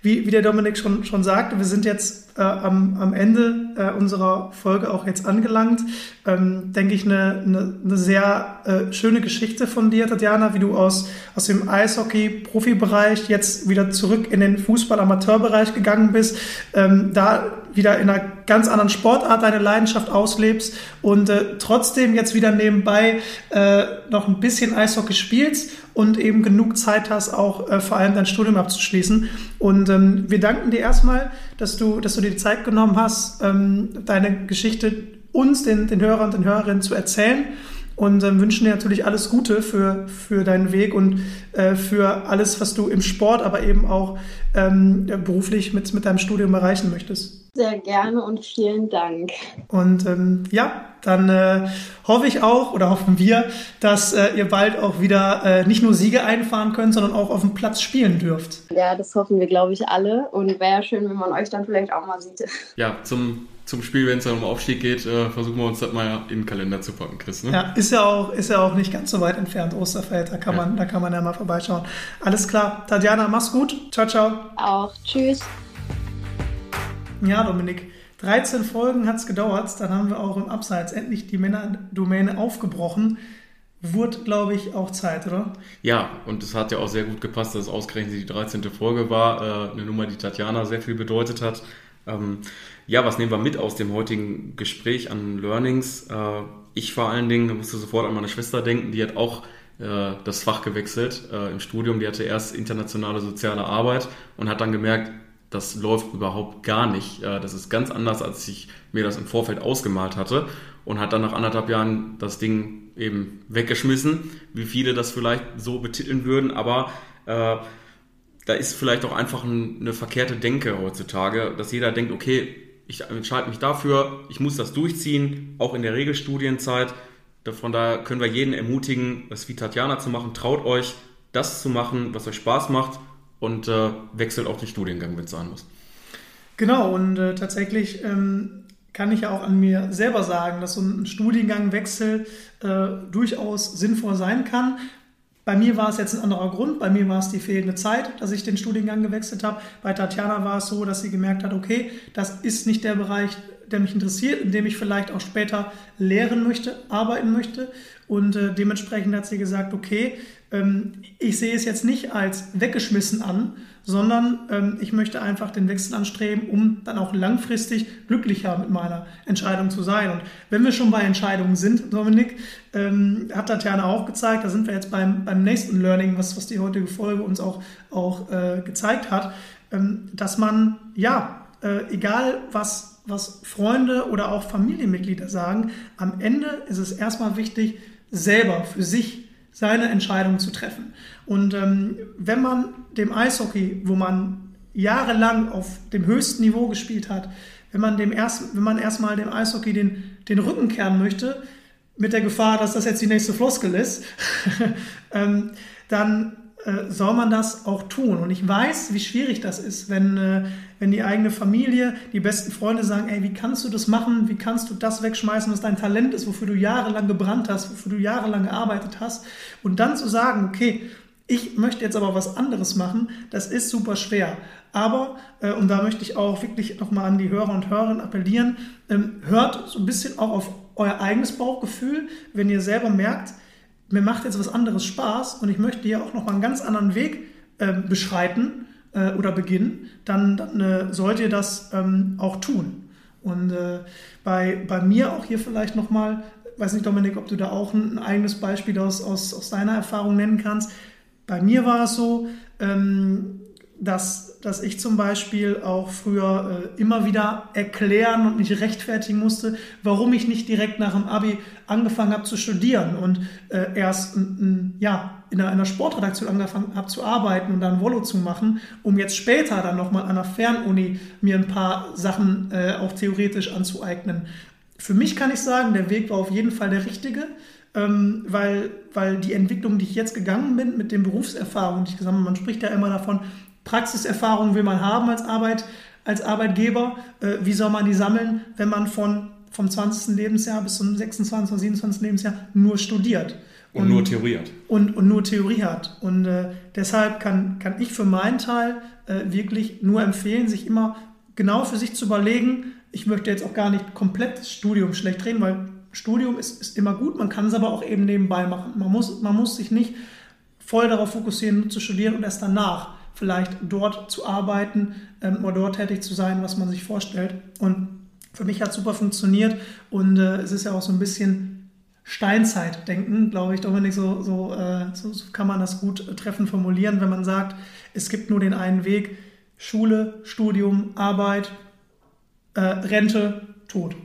wie, wie der Dominik schon, schon sagte, wir sind jetzt äh, am, am Ende äh, unserer Folge auch jetzt angelangt. Ähm, denke ich, eine, eine, eine sehr äh, schöne Geschichte von dir, Tatjana, wie du aus, aus dem Eishockey-Profibereich jetzt wieder zurück in den Fußball-Amateurbereich gegangen bist, ähm, da wieder in einer ganz anderen Sportart deine Leidenschaft auslebst und äh, trotzdem jetzt wieder nebenbei äh, noch ein bisschen Eishockey spielst und eben genug Zeit hast, auch äh, vor allem dein Studium abzuschließen. Und ähm, wir danken dir erstmal, dass du, dass du dir die Zeit genommen hast, ähm, deine Geschichte uns, den, den Hörern und den Hörerinnen zu erzählen und ähm, wünschen dir natürlich alles Gute für, für deinen Weg und äh, für alles, was du im Sport, aber eben auch ähm, beruflich mit, mit deinem Studium erreichen möchtest. Sehr gerne und vielen Dank. Und ähm, ja, dann äh, hoffe ich auch oder hoffen wir, dass äh, ihr bald auch wieder äh, nicht nur Siege einfahren könnt, sondern auch auf dem Platz spielen dürft. Ja, das hoffen wir, glaube ich, alle. Und wäre schön, wenn man euch dann vielleicht auch mal sieht. Ja, zum zum Spiel, wenn es dann um Aufstieg geht, äh, versuchen wir uns das mal in den Kalender zu packen, Chris. Ne? Ja, ist ja, auch, ist ja auch nicht ganz so weit entfernt, Osterfeld. Da kann, ja. man, da kann man ja mal vorbeischauen. Alles klar. Tatjana, mach's gut. Ciao, ciao. Auch. Tschüss. Ja, Dominik. 13 Folgen hat es gedauert. Dann haben wir auch im Abseits endlich die Männerdomäne aufgebrochen. Wurde, glaube ich, auch Zeit, oder? Ja, und es hat ja auch sehr gut gepasst, dass es ausgerechnet die 13. Folge war. Äh, eine Nummer, die Tatjana sehr viel bedeutet hat. Ähm, ja, was nehmen wir mit aus dem heutigen Gespräch an Learnings? Äh, ich vor allen Dingen musste sofort an meine Schwester denken, die hat auch äh, das Fach gewechselt im Studium. Die hatte erst internationale soziale Arbeit und hat dann gemerkt, das läuft überhaupt gar nicht. Das ist ganz anders, als ich mir das im Vorfeld ausgemalt hatte. Und hat dann nach anderthalb Jahren das Ding eben weggeschmissen, wie viele das vielleicht so betiteln würden. Aber äh, da ist vielleicht auch einfach ein, eine verkehrte Denke heutzutage, dass jeder denkt, okay, ich entscheide mich dafür, ich muss das durchziehen, auch in der Regelstudienzeit. Von daher können wir jeden ermutigen, es wie Tatjana zu machen. Traut euch, das zu machen, was euch Spaß macht und äh, wechselt auch den Studiengang, wenn es sein muss. Genau, und äh, tatsächlich ähm, kann ich ja auch an mir selber sagen, dass so ein Studiengangwechsel äh, durchaus sinnvoll sein kann. Bei mir war es jetzt ein anderer Grund. Bei mir war es die fehlende Zeit, dass ich den Studiengang gewechselt habe. Bei Tatjana war es so, dass sie gemerkt hat, okay, das ist nicht der Bereich, der mich interessiert, in dem ich vielleicht auch später lehren möchte, arbeiten möchte. Und äh, dementsprechend hat sie gesagt, okay, ich sehe es jetzt nicht als weggeschmissen an, sondern ähm, ich möchte einfach den Wechsel anstreben, um dann auch langfristig glücklicher mit meiner Entscheidung zu sein. Und wenn wir schon bei Entscheidungen sind, Dominik, ähm, hat Tatjana auch gezeigt, da sind wir jetzt beim, beim nächsten Learning, was, was die heutige Folge uns auch, auch äh, gezeigt hat, ähm, dass man, ja, äh, egal was, was Freunde oder auch Familienmitglieder sagen, am Ende ist es erstmal wichtig, selber für sich seine Entscheidung zu treffen. Und ähm, wenn man dem Eishockey, wo man jahrelang auf dem höchsten Niveau gespielt hat, wenn man, dem erst, wenn man erstmal dem Eishockey den, den Rücken kehren möchte, mit der Gefahr, dass das jetzt die nächste Floskel ist, ähm, dann äh, soll man das auch tun. Und ich weiß, wie schwierig das ist, wenn, äh, wenn die eigene Familie, die besten Freunde sagen, ey, wie kannst du das machen? Wie kannst du das wegschmeißen, was dein Talent ist, wofür du jahrelang gebrannt hast, wofür du jahrelang gearbeitet hast? Und dann zu sagen, okay, ich möchte jetzt aber was anderes machen, das ist super schwer. Aber, äh, und da möchte ich auch wirklich nochmal an die Hörer und Hörerinnen appellieren, ähm, hört so ein bisschen auch auf euer eigenes Bauchgefühl, wenn ihr selber merkt, mir macht jetzt was anderes Spaß und ich möchte hier auch nochmal einen ganz anderen Weg äh, beschreiten äh, oder beginnen, dann, dann äh, sollt ihr das ähm, auch tun. Und äh, bei, bei mir auch hier vielleicht nochmal, weiß nicht, Dominik, ob du da auch ein, ein eigenes Beispiel aus, aus, aus deiner Erfahrung nennen kannst. Bei mir war es so, ähm, dass dass ich zum Beispiel auch früher äh, immer wieder erklären und mich rechtfertigen musste, warum ich nicht direkt nach dem Abi angefangen habe zu studieren und äh, erst ja, in einer Sportredaktion angefangen habe zu arbeiten und dann Volo zu machen, um jetzt später dann nochmal an einer Fernuni mir ein paar Sachen äh, auch theoretisch anzueignen. Für mich kann ich sagen, der Weg war auf jeden Fall der richtige ähm, weil, weil die Entwicklung, die ich jetzt gegangen bin, mit den Berufserfahrungen, die ich gesammelt man spricht ja immer davon, Praxiserfahrung will man haben als, Arbeit, als Arbeitgeber. Äh, wie soll man die sammeln, wenn man von, vom 20. Lebensjahr bis zum 26. oder 27. Lebensjahr nur studiert? Und, und nur Theorie hat. Und, und nur Theorie hat. Und äh, deshalb kann, kann ich für meinen Teil äh, wirklich nur empfehlen, sich immer genau für sich zu überlegen, ich möchte jetzt auch gar nicht komplett das Studium schlecht reden, weil Studium ist, ist immer gut, man kann es aber auch eben nebenbei machen. Man muss, man muss sich nicht voll darauf fokussieren, zu studieren und erst danach vielleicht dort zu arbeiten ähm, oder dort tätig zu sein, was man sich vorstellt. Und für mich hat es super funktioniert und äh, es ist ja auch so ein bisschen Steinzeitdenken, glaube ich, Dominik, so, so, äh, so, so kann man das gut äh, treffend formulieren, wenn man sagt, es gibt nur den einen Weg, Schule, Studium, Arbeit, äh, Rente, Tod.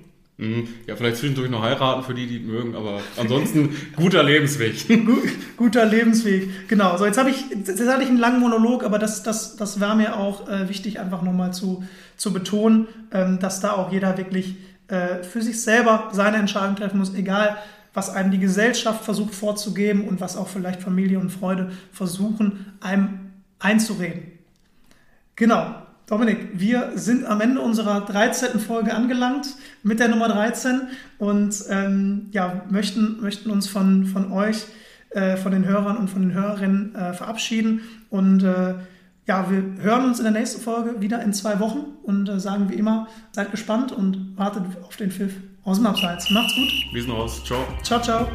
Mhm. Ja, vielleicht zwischendurch noch heiraten für die, die mögen, aber ansonsten guter Lebensweg. guter Lebensweg, genau. So, jetzt habe ich, jetzt hatte ich einen langen Monolog, aber das, das, das war mir auch äh, wichtig, einfach nochmal zu, zu betonen, ähm, dass da auch jeder wirklich äh, für sich selber seine Entscheidung treffen muss, egal was einem die Gesellschaft versucht vorzugeben und was auch vielleicht Familie und Freude versuchen, einem einzureden. Genau. Dominik, wir sind am Ende unserer 13. Folge angelangt mit der Nummer 13 und ähm, ja, möchten, möchten uns von, von euch, äh, von den Hörern und von den Hörerinnen äh, verabschieden. Und äh, ja, wir hören uns in der nächsten Folge wieder in zwei Wochen und äh, sagen wie immer, seid gespannt und wartet auf den Pfiff aus dem Abseits. Macht's gut. Wir sind raus. Ciao. Ciao, ciao.